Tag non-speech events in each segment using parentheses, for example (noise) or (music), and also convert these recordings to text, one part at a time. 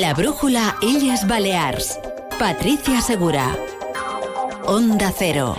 La brújula Illes Balears. Patricia Segura. Onda Cero.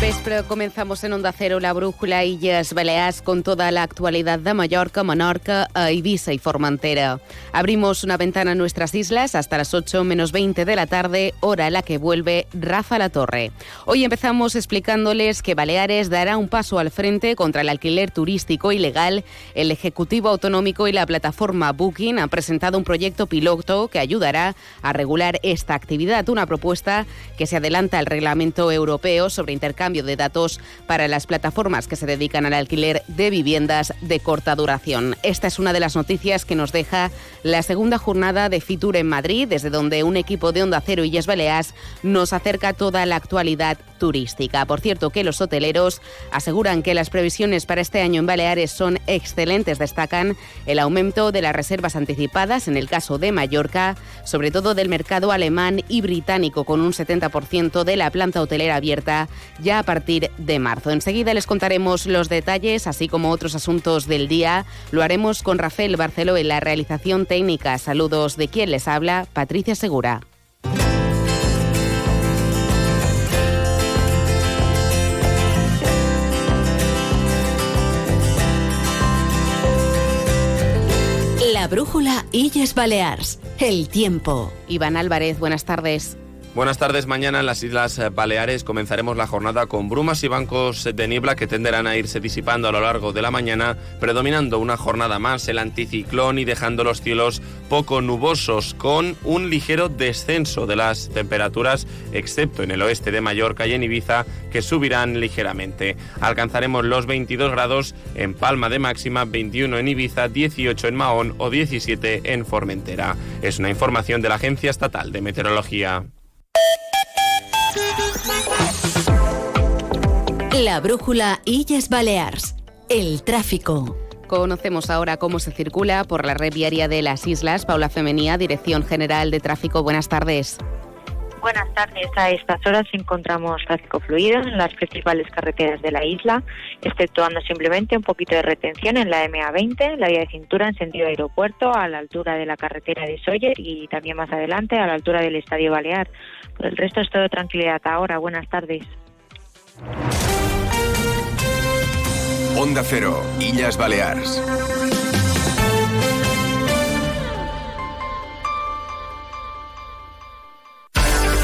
Vespre comenzamos en Onda Cero la brújula Illes Balears con toda la actualidad de Mallorca, Menorca, Ibiza y Formentera. Abrimos una ventana a nuestras islas hasta las 8 menos 20 de la tarde, hora en la que vuelve Rafa La Torre. Hoy empezamos explicándoles que Baleares dará un paso al frente contra el alquiler turístico ilegal. El Ejecutivo Autonómico y la plataforma Booking han presentado un proyecto piloto que ayudará a regular esta actividad, una propuesta que se adelanta al reglamento europeo sobre intercambio de datos para las plataformas que se dedican al alquiler de viviendas de corta duración. Esta es una de las noticias que nos deja la segunda jornada de Fitur en Madrid, desde donde un equipo de Onda Cero y Yes Baleas nos acerca toda la actualidad turística. Por cierto, que los hoteleros aseguran que las previsiones para este año en Baleares son excelentes. Destacan el aumento de las reservas anticipadas en el caso de Mallorca, sobre todo del mercado alemán y británico, con un 70% de la planta hotelera abierta ya a partir de marzo. Enseguida les contaremos los detalles, así como otros asuntos del día. Lo haremos con Rafael Barceló en la realización técnica. Saludos de quien les habla, Patricia Segura. La brújula Illes Balears. El tiempo. Iván Álvarez, buenas tardes. Buenas tardes. Mañana en las Islas Baleares comenzaremos la jornada con brumas y bancos de niebla que tenderán a irse disipando a lo largo de la mañana, predominando una jornada más el anticiclón y dejando los cielos poco nubosos, con un ligero descenso de las temperaturas, excepto en el oeste de Mallorca y en Ibiza, que subirán ligeramente. Alcanzaremos los 22 grados en Palma de máxima, 21 en Ibiza, 18 en Mahón o 17 en Formentera. Es una información de la Agencia Estatal de Meteorología. La brújula Illes Balears. El tráfico. Conocemos ahora cómo se circula por la red viaria de las islas. Paula Femenía, Dirección General de Tráfico. Buenas tardes. Buenas tardes. A estas horas encontramos tráfico fluido en las principales carreteras de la isla, exceptuando simplemente un poquito de retención en la MA20, la vía de cintura en sentido aeropuerto, a la altura de la carretera de Sawyer y también más adelante a la altura del Estadio Balear. Por el resto es todo tranquilidad ahora. Buenas tardes. Onda Cero, Illas Balears.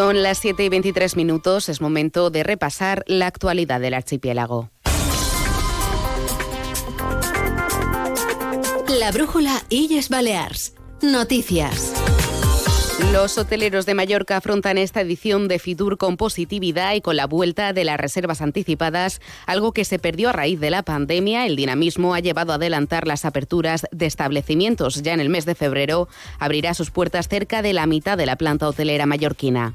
Son las 7 y 23 minutos, es momento de repasar la actualidad del archipiélago. La brújula Illes Balears. Noticias. Los hoteleros de Mallorca afrontan esta edición de Fitur con positividad y con la vuelta de las reservas anticipadas, algo que se perdió a raíz de la pandemia. El dinamismo ha llevado a adelantar las aperturas de establecimientos. Ya en el mes de febrero abrirá sus puertas cerca de la mitad de la planta hotelera mallorquina.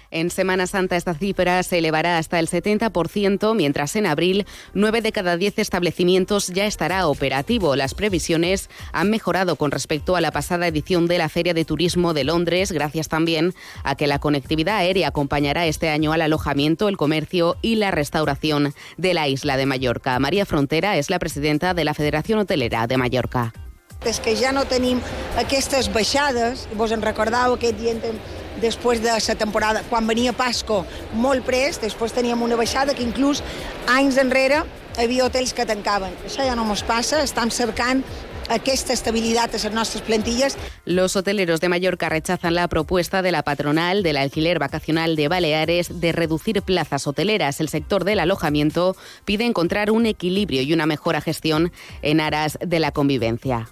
En Semana Santa esta cifra se elevará hasta el 70%, mientras en abril 9 de cada 10 establecimientos ya estará operativo. Las previsiones han mejorado con respecto a la pasada edición de la Feria de Turismo de Londres, gracias también a que la conectividad aérea acompañará este año al alojamiento, el comercio y la restauración de la isla de Mallorca. María Frontera es la presidenta de la Federación Hotelera de Mallorca. És que ja no tenim aquestes baixades, vos en recordeu aquest després de la temporada, quan venia Pasco molt prest, després teníem una baixada que inclús anys enrere hi havia hotels que tancaven. Això ja no ens passa, estem cercant aquesta estabilidad a nuestras plantillas. Los hoteleros de Mallorca rechazan la propuesta de la patronal del alquiler vacacional de Baleares de reducir plazas hoteleras. El sector del alojamiento pide encontrar un equilibrio y una mejora gestión en aras de la convivencia.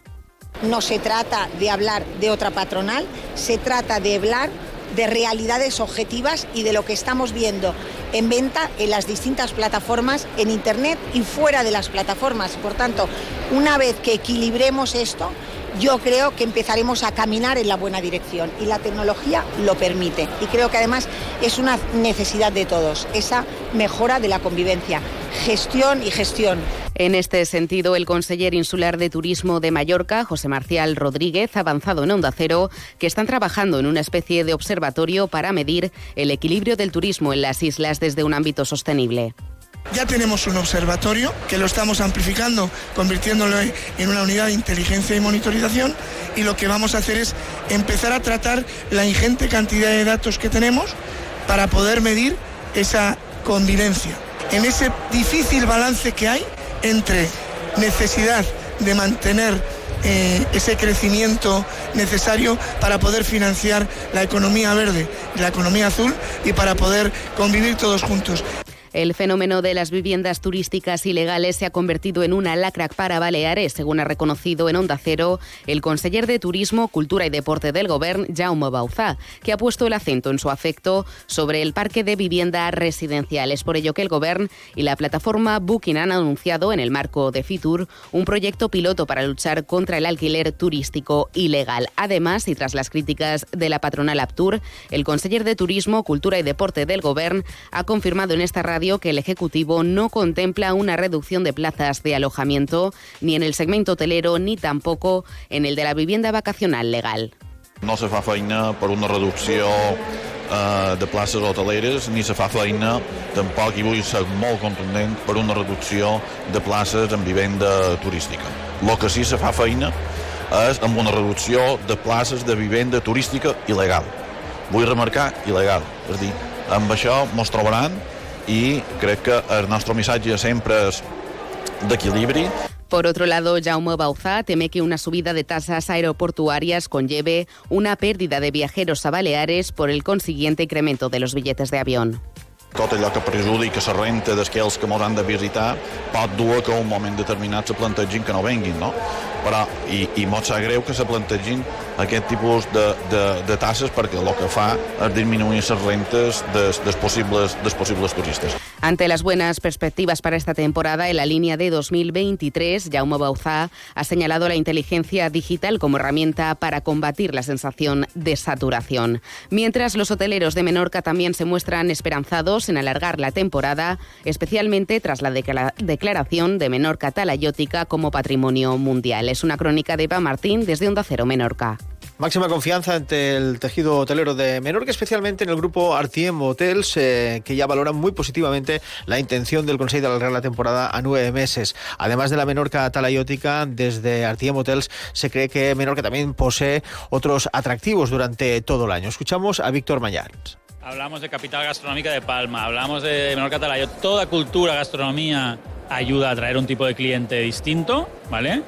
No se trata de hablar de otra patronal, se trata de hablar de realidades objetivas y de lo que estamos viendo en venta en las distintas plataformas, en Internet y fuera de las plataformas. Por tanto, una vez que equilibremos esto, yo creo que empezaremos a caminar en la buena dirección y la tecnología lo permite. Y creo que además es una necesidad de todos, esa mejora de la convivencia, gestión y gestión. En este sentido, el conseller insular de Turismo de Mallorca, José Marcial Rodríguez, ha avanzado en Onda Cero que están trabajando en una especie de observatorio para medir el equilibrio del turismo en las islas desde un ámbito sostenible. Ya tenemos un observatorio que lo estamos amplificando, convirtiéndolo en una unidad de inteligencia y monitorización y lo que vamos a hacer es empezar a tratar la ingente cantidad de datos que tenemos para poder medir esa convivencia. En ese difícil balance que hay entre necesidad de mantener eh, ese crecimiento necesario para poder financiar la economía verde y la economía azul y para poder convivir todos juntos. El fenómeno de las viviendas turísticas ilegales se ha convertido en una lacra para Baleares, según ha reconocido en Onda Cero el conseller de Turismo, Cultura y Deporte del Gobierno, Jaume Bauzá, que ha puesto el acento en su afecto sobre el parque de viviendas residenciales. Por ello que el Gobierno y la plataforma Booking han anunciado en el marco de Fitur un proyecto piloto para luchar contra el alquiler turístico ilegal. Además, y tras las críticas de la patronal Aptur, el conseller de Turismo, Cultura y Deporte del Gobierno ha confirmado en esta radio que el Ejecutivo no contempla una reducción de plazas de alojamiento ni en el segmento hotelero ni tampoco en el de la vivienda vacacional legal. No se fa feina per una reducció eh, de places hoteleres ni se fa feina, tampoc, i vull ser molt contundent, per una reducció de places en vivenda turística. El que sí se fa feina és amb una reducció de places de vivenda turística il·legal. Vull remarcar il·legal. És a dir, amb això mos trobaran y creo que el nuestro mensaje siempre es de equilibrio. Por otro lado, Jaume Bauzá teme que una subida de tasas aeroportuarias conlleve una pérdida de viajeros a Baleares por el consiguiente incremento de los billetes de avión. Tot allò que perjudica la renta d'aquells que ens han de visitar pot dur que a un moment determinat se plantegin que no venguin, no? Però, i, i molt sap greu que se plantegin aquest tipus de, de, de tasses perquè el que fa és disminuir les rentes dels, possibles, possibles turistes. Ante las buenas perspectivas para esta temporada, en la línea de 2023, Jaume Bauzá ha señalado la inteligencia digital como herramienta para combatir la sensación de saturación. Mientras los hoteleros de Menorca también se muestran esperanzados en alargar la temporada, especialmente tras la declaración de Menorca Talayótica como patrimonio mundial. Es una crónica de Eva Martín desde Onda Cero Menorca. Máxima confianza ante el tejido hotelero de Menorca, especialmente en el grupo Artiem Hotels, eh, que ya valoran muy positivamente la intención del Consejo de alargar la temporada a nueve meses. Además de la Menorca talayótica, desde Artiem Hotels se cree que Menorca también posee otros atractivos durante todo el año. Escuchamos a Víctor Mayans. Hablamos de capital gastronómica de Palma, hablamos de Menorca talayótica. Toda cultura, gastronomía ayuda a atraer un tipo de cliente distinto, ¿vale?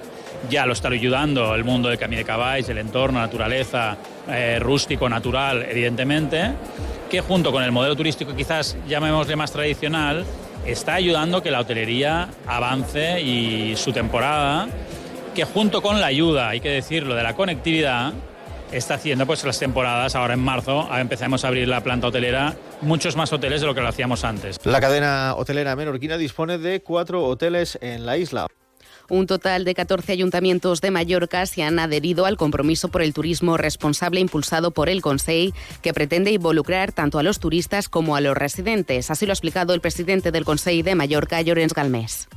Ya lo está ayudando el mundo del camino de el entorno, naturaleza, eh, rústico, natural, evidentemente, que junto con el modelo turístico quizás llamémosle más tradicional, está ayudando que la hotelería avance y su temporada, que junto con la ayuda, hay que decirlo, de la conectividad, está haciendo pues las temporadas, ahora en marzo empezamos a abrir la planta hotelera, muchos más hoteles de lo que lo hacíamos antes. La cadena hotelera menorquina dispone de cuatro hoteles en la isla. Un total de 14 ayuntamientos de Mallorca se han adherido al compromiso por el turismo responsable impulsado por el Consejo, que pretende involucrar tanto a los turistas como a los residentes. Así lo ha explicado el presidente del Consejo de Mallorca, Llorenç Galmés.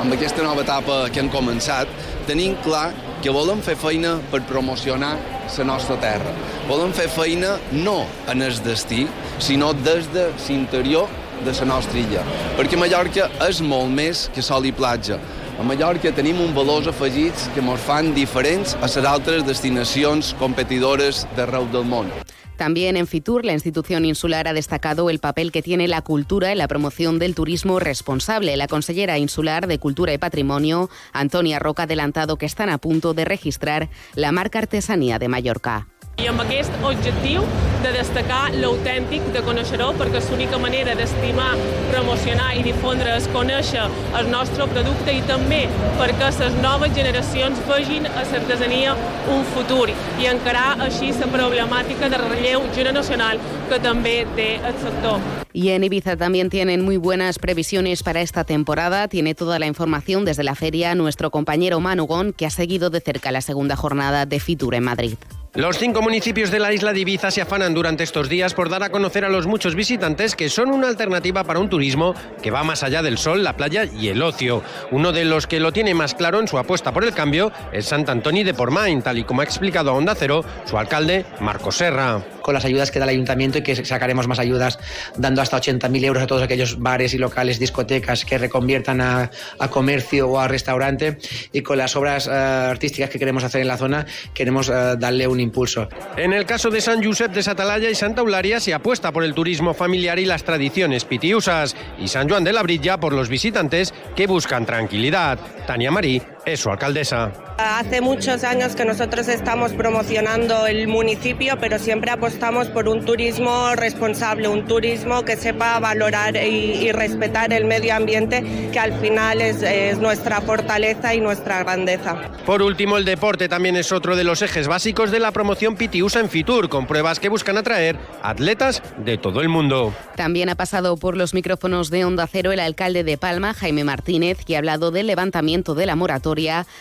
amb aquesta nova etapa que hem començat, tenim clar que volem fer feina per promocionar la nostra terra. Volem fer feina no en el destí, sinó des de l'interior de la nostra illa. Perquè Mallorca és molt més que sol i platja. A Mallorca tenim un valors afegits que ens fan diferents a les altres destinacions competidores d'arreu del món. También en Fitur, la institución insular ha destacado el papel que tiene la cultura en la promoción del turismo responsable. La consellera insular de Cultura y Patrimonio, Antonia Roca, ha adelantado que están a punto de registrar la marca Artesanía de Mallorca. I amb aquest objectiu de destacar l'autèntic de Coneixeró, perquè és l'única manera d'estimar, promocionar i difondre es conèixer el nostre producte i també perquè les noves generacions vegin a l'artesania un futur i encarar així la problemàtica de relleu generacional que també té el sector. Y en Ibiza también tienen muy buenas previsiones para esta temporada. Tiene toda la información desde la feria nuestro compañero Manugón, que ha seguido de cerca la segunda jornada de Fitur en Madrid. Los cinco municipios de la isla de Ibiza se afanan durante estos días por dar a conocer a los muchos visitantes que son una alternativa para un turismo que va más allá del sol, la playa y el ocio. Uno de los que lo tiene más claro en su apuesta por el cambio es Sant Antoni de Pormain, tal y como ha explicado a Onda Cero su alcalde Marco Serra. Con las ayudas que da el ayuntamiento y que sacaremos más ayudas, dando hasta 80.000 euros a todos aquellos bares y locales, discotecas que reconviertan a, a comercio o a restaurante. Y con las obras eh, artísticas que queremos hacer en la zona, queremos eh, darle un impulso. En el caso de San Josep de Satalaya y Santa Eularia se apuesta por el turismo familiar y las tradiciones pitiusas y San Juan de la Brilla por los visitantes que buscan tranquilidad. Tania Marí es su alcaldesa. Hace muchos años que nosotros estamos promocionando el municipio, pero siempre apostamos por un turismo responsable, un turismo que sepa valorar y, y respetar el medio ambiente, que al final es, es, nuestra fortaleza y nuestra grandeza. Por último, el deporte también es otro de los ejes básicos de la promoción Pitiusa en Fitur, con pruebas que buscan atraer atletas de todo el mundo. También ha pasado por los micrófonos de Onda Cero el alcalde de Palma, Jaime Martínez, que ha hablado del levantamiento de la moratoria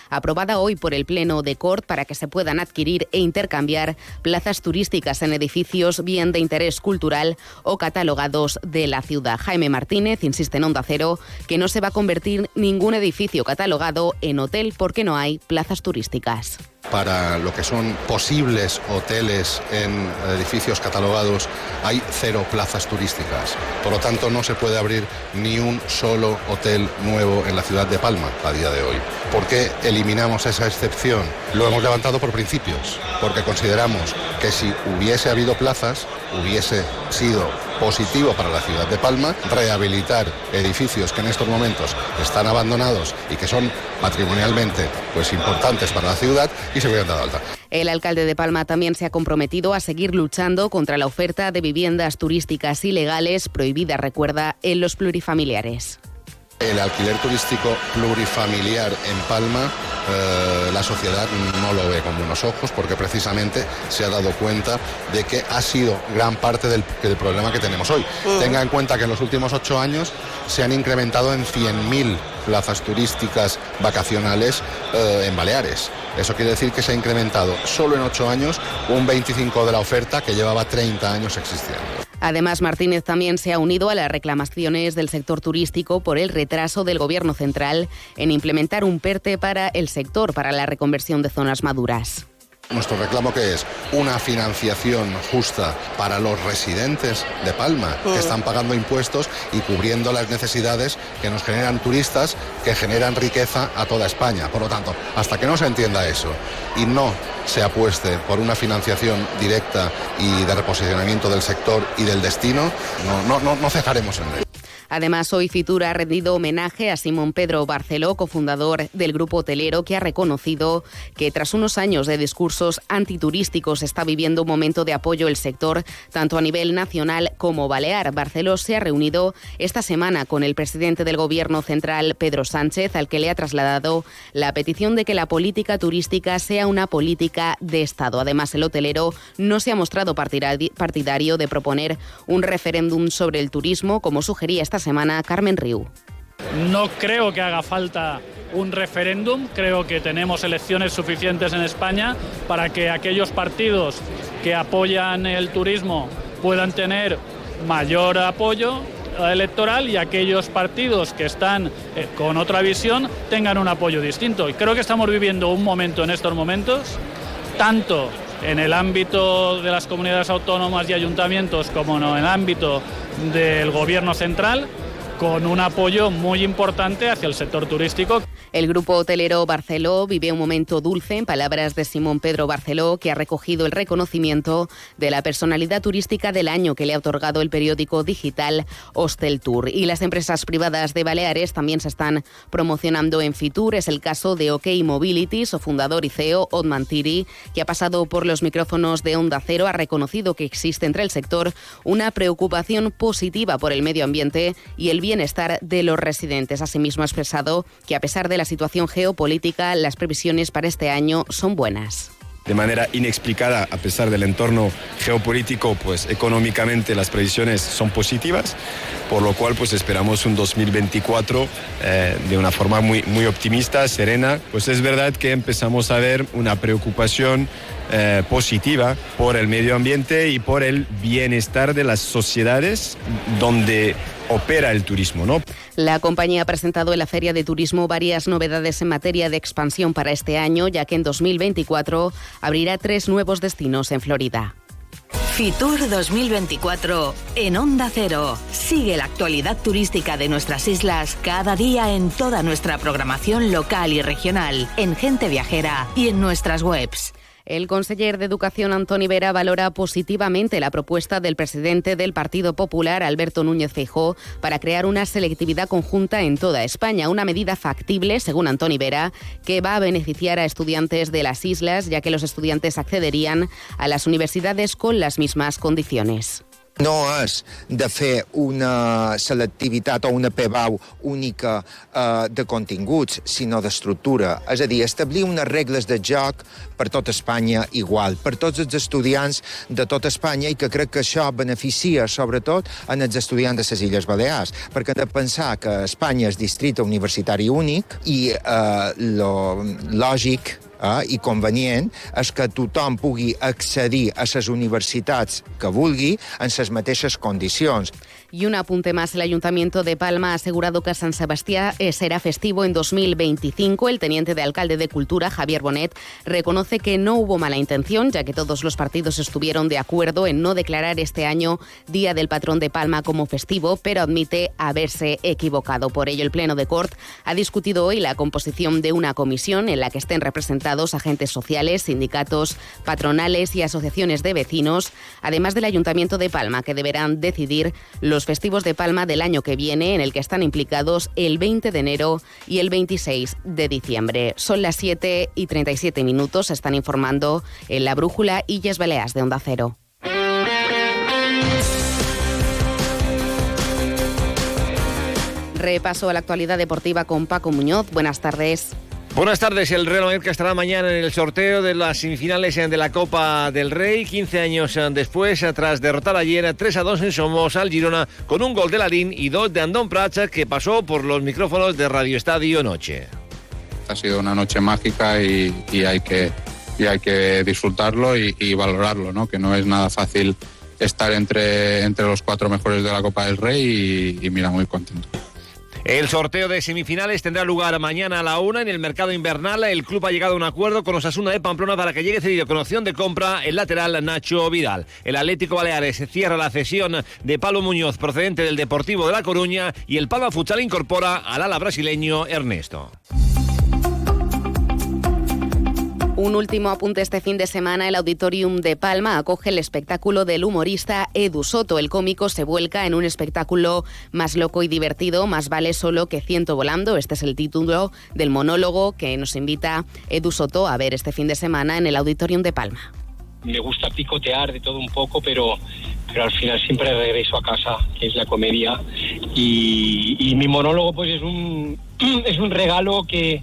aprobada hoy por el Pleno de Cort para que se puedan adquirir e intercambiar plazas turísticas en edificios bien de interés cultural o catalogados de la ciudad. Jaime Martínez insiste en Onda Cero que no se va a convertir ningún edificio catalogado en hotel porque no hay plazas turísticas para lo que son posibles hoteles en edificios catalogados hay cero plazas turísticas. Por lo tanto, no se puede abrir ni un solo hotel nuevo en la ciudad de Palma a día de hoy. ¿Por qué eliminamos esa excepción? Lo hemos levantado por principios, porque consideramos que si hubiese habido plazas, hubiese sido positivo para la ciudad de Palma rehabilitar edificios que en estos momentos están abandonados y que son patrimonialmente pues importantes para la ciudad se hubieran dado alta. El alcalde de Palma también se ha comprometido a seguir luchando contra la oferta de viviendas turísticas ilegales prohibidas, recuerda, en los plurifamiliares. El alquiler turístico plurifamiliar en Palma, eh, la sociedad no lo ve con buenos ojos porque precisamente se ha dado cuenta de que ha sido gran parte del, del problema que tenemos hoy. Uh. Tenga en cuenta que en los últimos ocho años se han incrementado en 100.000 plazas turísticas vacacionales eh, en Baleares. Eso quiere decir que se ha incrementado solo en ocho años un 25 de la oferta que llevaba 30 años existiendo. Además, Martínez también se ha unido a las reclamaciones del sector turístico por el retraso del Gobierno central en implementar un PERTE para el sector para la reconversión de zonas maduras. Nuestro reclamo que es una financiación justa para los residentes de Palma que están pagando impuestos y cubriendo las necesidades que nos generan turistas que generan riqueza a toda España. Por lo tanto, hasta que no se entienda eso y no se apueste por una financiación directa y de reposicionamiento del sector y del destino, no, no, no, no cejaremos en ello. Además, hoy Fitur ha rendido homenaje a Simón Pedro Barceló, cofundador del grupo hotelero, que ha reconocido que tras unos años de discursos antiturísticos está viviendo un momento de apoyo el sector, tanto a nivel nacional como balear. Barceló se ha reunido esta semana con el presidente del Gobierno central, Pedro Sánchez, al que le ha trasladado la petición de que la política turística sea una política de Estado. Además, el hotelero no se ha mostrado partidario de proponer un referéndum sobre el turismo, como sugería esta semana Carmen Riu. No creo que haga falta un referéndum, creo que tenemos elecciones suficientes en España para que aquellos partidos que apoyan el turismo puedan tener mayor apoyo electoral y aquellos partidos que están eh, con otra visión tengan un apoyo distinto. Y creo que estamos viviendo un momento en estos momentos, tanto en el ámbito de las comunidades autónomas y ayuntamientos como en el ámbito del gobierno central con un apoyo muy importante hacia el sector turístico. El grupo hotelero Barceló vive un momento dulce, en palabras de Simón Pedro Barceló, que ha recogido el reconocimiento de la personalidad turística del año que le ha otorgado el periódico digital Hostel Tour. Y las empresas privadas de Baleares también se están promocionando en Fitur. Es el caso de OK Mobility, su fundador y CEO, Otman Tiri, que ha pasado por los micrófonos de Onda Cero, ha reconocido que existe entre el sector una preocupación positiva por el medio ambiente y el bienestar de los residentes. Asimismo, ha expresado que a pesar de la situación geopolítica, las previsiones para este año son buenas de manera inexplicada a pesar del entorno geopolítico, pues económicamente las previsiones son positivas, por lo cual pues esperamos un 2024 eh, de una forma muy, muy optimista, serena. Pues es verdad que empezamos a ver una preocupación eh, positiva por el medio ambiente y por el bienestar de las sociedades donde opera el turismo, ¿no? La compañía ha presentado en la Feria de Turismo varias novedades en materia de expansión para este año, ya que en 2024 abrirá tres nuevos destinos en Florida. Fitur 2024 en Onda Cero. Sigue la actualidad turística de nuestras islas cada día en toda nuestra programación local y regional, en Gente Viajera y en nuestras webs. El conseller de Educación, Antoni Vera, valora positivamente la propuesta del presidente del Partido Popular, Alberto Núñez Feijó, para crear una selectividad conjunta en toda España, una medida factible, según Antoni Vera, que va a beneficiar a estudiantes de las islas, ya que los estudiantes accederían a las universidades con las mismas condiciones. No és de fer una selectivitat o una PBAU única eh, de continguts, sinó d'estructura. És a dir, establir unes regles de joc per tot Espanya igual, per tots els estudiants de tot Espanya i que crec que això beneficia sobretot en els estudiants de les Illes Balears, perquè hem de pensar que Espanya és districte universitari únic i eh, lo lògic eh, i convenient és que tothom pugui accedir a les universitats que vulgui en les mateixes condicions. Y un apunte más, el Ayuntamiento de Palma ha asegurado que San Sebastián eh, será festivo en 2025. El teniente de alcalde de Cultura, Javier Bonet, reconoce que no hubo mala intención, ya que todos los partidos estuvieron de acuerdo en no declarar este año Día del Patrón de Palma como festivo, pero admite haberse equivocado. Por ello, el Pleno de Cort ha discutido hoy la composición de una comisión en la que estén representados agentes sociales, sindicatos, patronales y asociaciones de vecinos, además del Ayuntamiento de Palma, que deberán decidir los los festivos de Palma del año que viene, en el que están implicados el 20 de enero y el 26 de diciembre. Son las 7 y 37 minutos, están informando en la Brújula Illes Baleas de Onda Cero. Repaso a la actualidad deportiva con Paco Muñoz. Buenas tardes. Buenas tardes. El Real que estará mañana en el sorteo de las semifinales de la Copa del Rey. 15 años después, tras derrotar ayer 3 a 2 en Somos al Girona con un gol de Larín y dos de Andón Pracha que pasó por los micrófonos de Radio Estadio Noche. Ha sido una noche mágica y, hay, que, hay que disfrutarlo y, valorarlo, que no es nada fácil estar entre, entre los cuatro mejores de la Copa del Rey y mira, muy contento. El sorteo de semifinales tendrá lugar mañana a la una en el mercado invernal. El club ha llegado a un acuerdo con Osasuna de Pamplona para que llegue cedido con opción de compra el lateral Nacho Vidal. El Atlético Baleares cierra la cesión de Pablo Muñoz procedente del Deportivo de La Coruña y el Palma Futsal incorpora al ala brasileño Ernesto. Un último apunte este fin de semana, el Auditorium de Palma acoge el espectáculo del humorista Edu Soto. El cómico se vuelca en un espectáculo más loco y divertido, más vale solo que ciento volando. Este es el título del monólogo que nos invita Edu Soto a ver este fin de semana en el Auditorium de Palma. Me gusta picotear de todo un poco, pero, pero al final siempre regreso a casa, que es la comedia. Y, y mi monólogo pues es un, (clears throat) es un regalo que,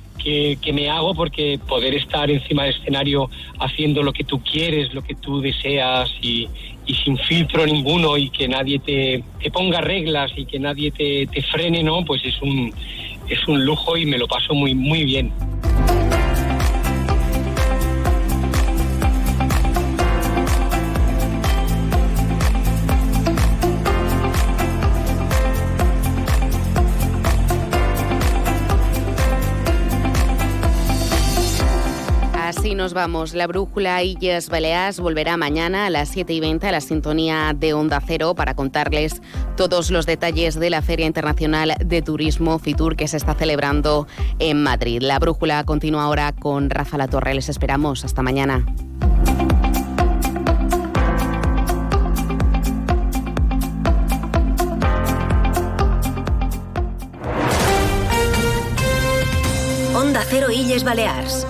que, me hago porque poder estar encima del escenario haciendo lo que tú quieres, lo que tú deseas y, sin filtro ninguno y que nadie te, ponga reglas y que nadie te, te, frene, ¿no? Pues es un, es un lujo y me lo paso muy, muy bien. Nos vamos. La brújula Illes Baleas volverá mañana a las 7 y 20 a la sintonía de Onda Cero para contarles todos los detalles de la Feria Internacional de Turismo Fitur que se está celebrando en Madrid. La brújula continúa ahora con Rafa La Torre. Les esperamos. Hasta mañana. Onda Cero Illes Balears.